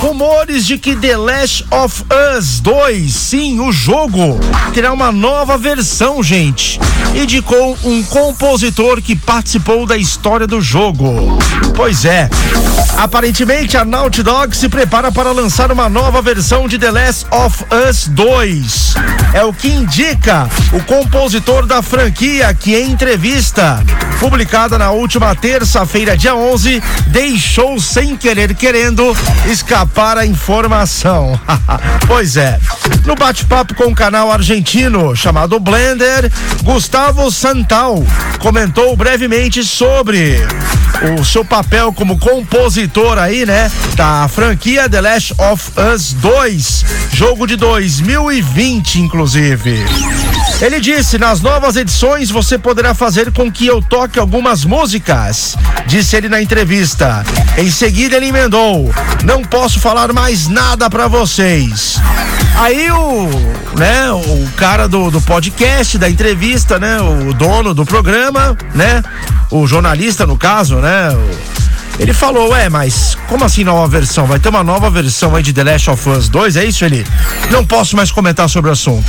Rumores de que The Last of Us 2, sim, o jogo, terá uma nova versão, gente. Indicou um compositor que participou da história do jogo. Pois é. Aparentemente, a Naughty Dog se prepara para lançar uma nova versão de The Last of Us 2. É o que indica o compositor da franquia que, em entrevista publicada na última terça-feira, dia 11, deixou sem querer querendo escapar a informação. pois é. No bate-papo com o canal argentino chamado Blender, Gustavo Santal comentou brevemente sobre o seu papel como compositor aí, né? Da franquia The Last of Us 2, jogo de 2020, inclusive. Ele disse: nas novas edições você poderá fazer com que eu toque algumas músicas, disse ele na entrevista. Em seguida ele emendou: não posso falar mais nada para vocês. Aí o, né, o cara do, do podcast, da entrevista, né, o dono do programa, né, o jornalista no caso, né, o, ele falou, ué, mas como assim nova versão? Vai ter uma nova versão aí de The Last of Us 2, é isso, ele? Não posso mais comentar sobre o assunto.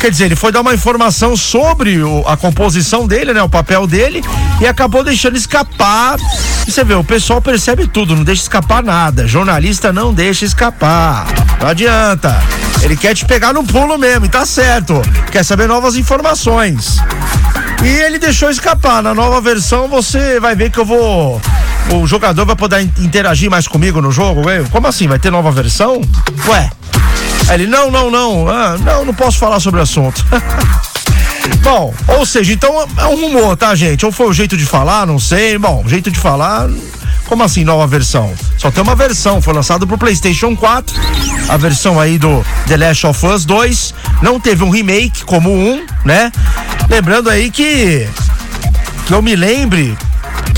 Quer dizer, ele foi dar uma informação sobre o, a composição dele, né? O papel dele e acabou deixando escapar. Você vê, o pessoal percebe tudo, não deixa escapar nada. Jornalista não deixa escapar. Não adianta. Ele quer te pegar no pulo mesmo, e tá certo. Quer saber novas informações. E ele deixou escapar. Na nova versão você vai ver que eu vou o jogador vai poder interagir mais comigo no jogo? Ué, como assim? Vai ter nova versão? Ué. Aí ele, não, não, não. Ah, não, não posso falar sobre o assunto. Bom, ou seja, então é um rumor, tá, gente? Ou foi o jeito de falar, não sei. Bom, jeito de falar. Como assim nova versão? Só tem uma versão, foi lançado pro PlayStation 4, a versão aí do The Last of Us 2. Não teve um remake como um, né? Lembrando aí que que eu me lembre,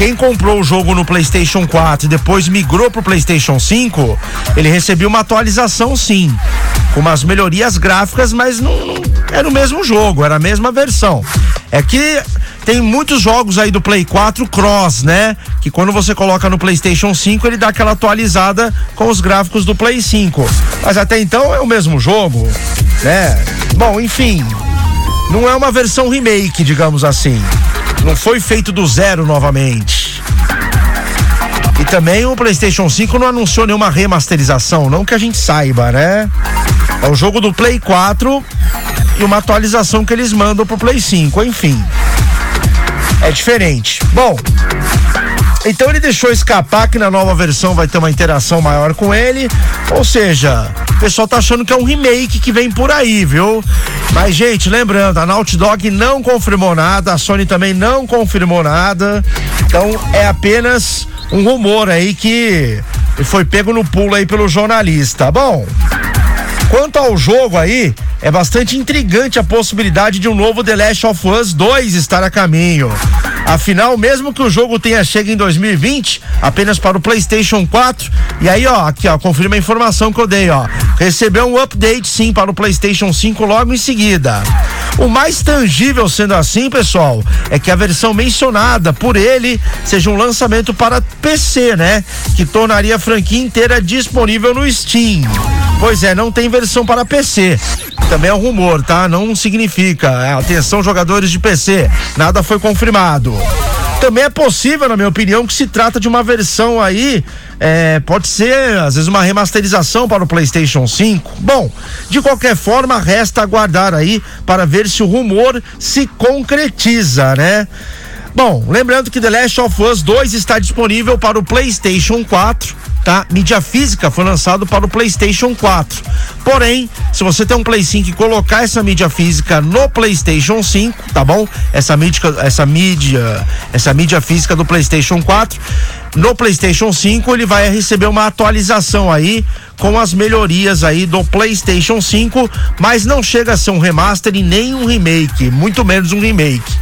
quem comprou o jogo no PlayStation 4 e depois migrou pro PlayStation 5, ele recebeu uma atualização sim, com umas melhorias gráficas, mas não, não era o mesmo jogo, era a mesma versão. É que tem muitos jogos aí do Play 4 Cross, né? Que quando você coloca no PlayStation 5, ele dá aquela atualizada com os gráficos do Play 5. Mas até então é o mesmo jogo, né? Bom, enfim, não é uma versão remake, digamos assim. Não foi feito do zero novamente. E também o PlayStation 5 não anunciou nenhuma remasterização, não que a gente saiba, né? É o jogo do Play 4 e uma atualização que eles mandam pro Play 5, enfim. É diferente. Bom, então ele deixou escapar que na nova versão vai ter uma interação maior com ele. Ou seja, o pessoal tá achando que é um remake que vem por aí, viu? Mas, gente, lembrando, a Naughty Dog não confirmou nada, a Sony também não confirmou nada. Então é apenas um rumor aí que foi pego no pulo aí pelo jornalista. Bom, quanto ao jogo aí, é bastante intrigante a possibilidade de um novo The Last of Us 2 estar a caminho. Afinal, mesmo que o jogo tenha chego em 2020, apenas para o PlayStation 4, e aí, ó, aqui, ó, confirma a informação que eu dei, ó. Recebeu um update sim para o PlayStation 5 logo em seguida. O mais tangível sendo assim, pessoal, é que a versão mencionada por ele seja um lançamento para PC, né? Que tornaria a franquia inteira disponível no Steam. Pois é, não tem versão para PC. Também é um rumor, tá? Não significa. Atenção, jogadores de PC. Nada foi confirmado. Também é possível, na minha opinião, que se trata de uma versão aí, é, pode ser às vezes uma remasterização para o PlayStation 5. Bom, de qualquer forma, resta aguardar aí para ver se o rumor se concretiza, né? Bom, lembrando que The Last of Us 2 está disponível para o PlayStation 4 tá? Mídia física foi lançado para o PlayStation 4. Porém, se você tem um Play 5 e colocar essa mídia física no PlayStation 5, tá bom? Essa mídia, essa mídia, essa mídia física do PlayStation 4, no PlayStation 5 ele vai receber uma atualização aí com as melhorias aí do PlayStation 5, mas não chega a ser um remaster e nem um remake, muito menos um remake.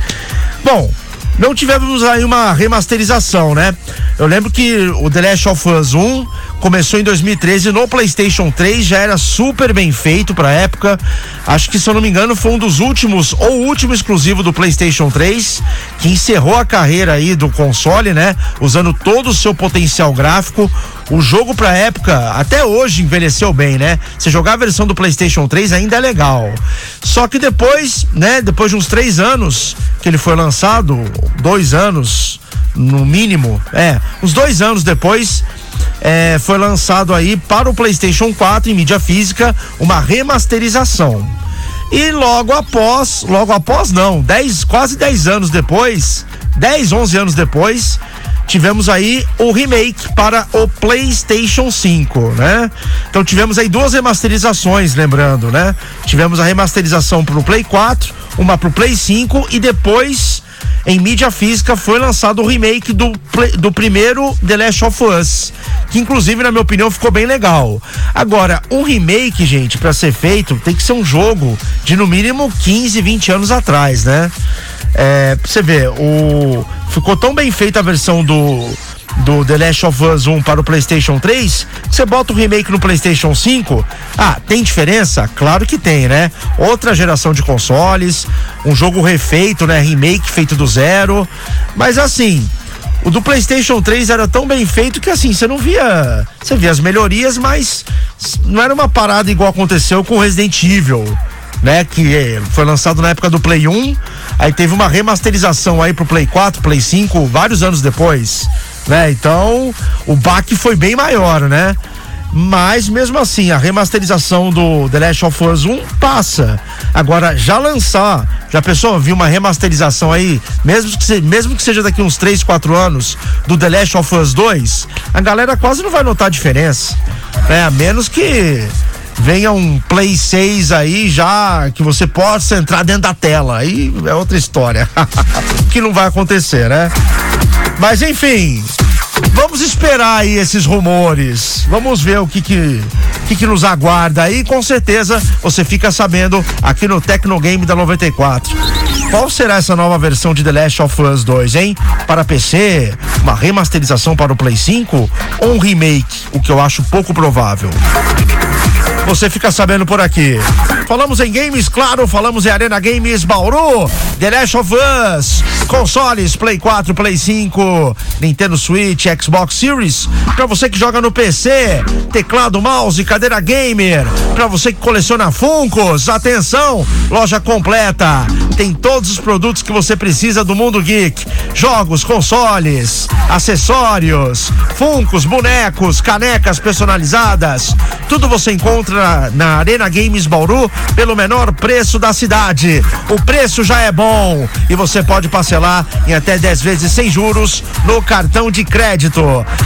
Bom, não tivemos aí uma remasterização, né? Eu lembro que o The Last of Us 1 começou em 2013 no PlayStation 3, já era super bem feito pra época. Acho que, se eu não me engano, foi um dos últimos, ou último exclusivo do PlayStation 3, que encerrou a carreira aí do console, né? Usando todo o seu potencial gráfico. O jogo pra época, até hoje, envelheceu bem, né? Você jogar a versão do PlayStation 3 ainda é legal. Só que depois, né? Depois de uns três anos que ele foi lançado, dois anos no mínimo, é, uns dois anos depois, é, foi lançado aí para o PlayStation 4 em mídia física uma remasterização. E logo após, logo após não, 10, quase 10 anos depois, 10, 11 anos depois, tivemos aí o remake para o PlayStation 5, né? Então tivemos aí duas remasterizações, lembrando, né? Tivemos a remasterização para o Play 4, uma para o Play 5 e depois em mídia física foi lançado o remake do, do primeiro The Last of Us, que inclusive na minha opinião ficou bem legal. Agora, um remake, gente, para ser feito, tem que ser um jogo de no mínimo 15, 20 anos atrás, né? É, pra você ver, o ficou tão bem feita a versão do do The Last of Us 1 para o PlayStation 3, você bota o remake no PlayStation 5. Ah, tem diferença? Claro que tem, né? Outra geração de consoles, um jogo refeito, né? Remake feito do zero. Mas assim, o do PlayStation 3 era tão bem feito que assim, você não via. Você via as melhorias, mas não era uma parada igual aconteceu com Resident Evil, né? Que foi lançado na época do Play 1, aí teve uma remasterização aí pro Play 4, Play 5, vários anos depois né? Então, o baque foi bem maior, né? Mas mesmo assim, a remasterização do The Last of Us 1 passa. Agora, já lançar, já pensou, viu uma remasterização aí, mesmo que, mesmo que seja daqui uns 3, 4 anos, do The Last of Us 2, a galera quase não vai notar a diferença. Né? A menos que venha um Play 6 aí já que você possa entrar dentro da tela. Aí é outra história. que não vai acontecer, né? Mas enfim, vamos esperar aí esses rumores. Vamos ver o que que, que, que nos aguarda aí. Com certeza você fica sabendo aqui no Tecnogame da 94. Qual será essa nova versão de The Last of Us 2, hein? Para PC, uma remasterização para o Play 5 ou um remake? O que eu acho pouco provável. Você fica sabendo por aqui. Falamos em games, claro, falamos em Arena Games Bauru, The Last of Us, consoles, Play 4, Play 5, Nintendo Switch, Xbox Series. Para você que joga no PC, teclado, mouse, cadeira gamer. Para você que coleciona Funkos, atenção, loja completa. Tem todos os produtos que você precisa do mundo geek: jogos, consoles, acessórios, Funkos, bonecos, canecas personalizadas. Tudo você encontra na Arena Games Bauru pelo menor preço da cidade. O preço já é bom e você pode parcelar em até 10 vezes sem juros no cartão de crédito.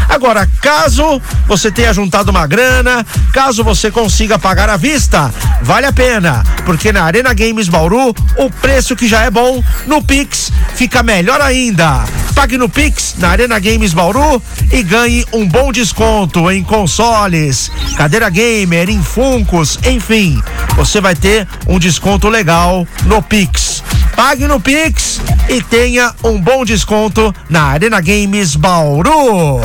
Agora, caso você tenha juntado uma grana, caso você consiga pagar à vista, vale a pena, porque na Arena Games Bauru, o preço que já é bom, no Pix fica melhor ainda. Pague no Pix na Arena Games Bauru e ganhe um bom desconto em consoles, cadeira gamer, em Funcos, enfim. Você vai ter um desconto legal no Pix. Pague no Pix e tenha um bom desconto na Arena Games Bauru.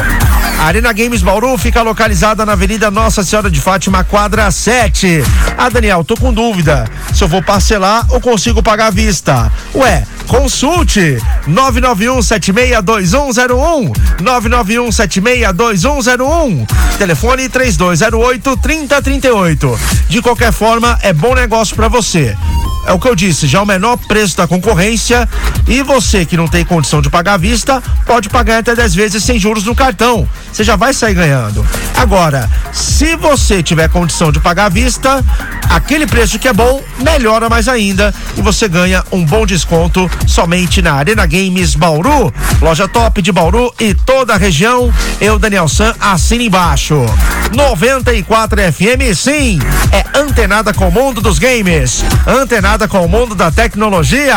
A Arena Games Bauru fica localizada na Avenida Nossa Senhora de Fátima, quadra 7. Ah, Daniel, tô com dúvida se eu vou parcelar ou consigo pagar à vista. Ué, consulte 991762101 991762101 telefone 3208 3038 de qualquer forma é bom negócio para você é o que eu disse, já é o menor preço da concorrência e você que não tem condição de pagar à vista, pode pagar até 10 vezes sem juros no cartão. Você já vai sair ganhando. Agora, se você tiver condição de pagar à vista, aquele preço que é bom, melhora mais ainda e você ganha um bom desconto somente na Arena Games Bauru, loja top de Bauru e toda a região. Eu, Daniel San, assina embaixo. 94 FM, sim, é antenada com o mundo dos games. Antenada com o mundo da tecnologia.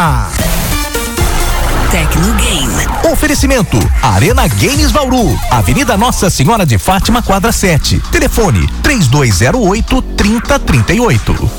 Tecnogame. Oferecimento: Arena Games Bauru, Avenida Nossa Senhora de Fátima, quadra 7. Telefone: 3208 3038.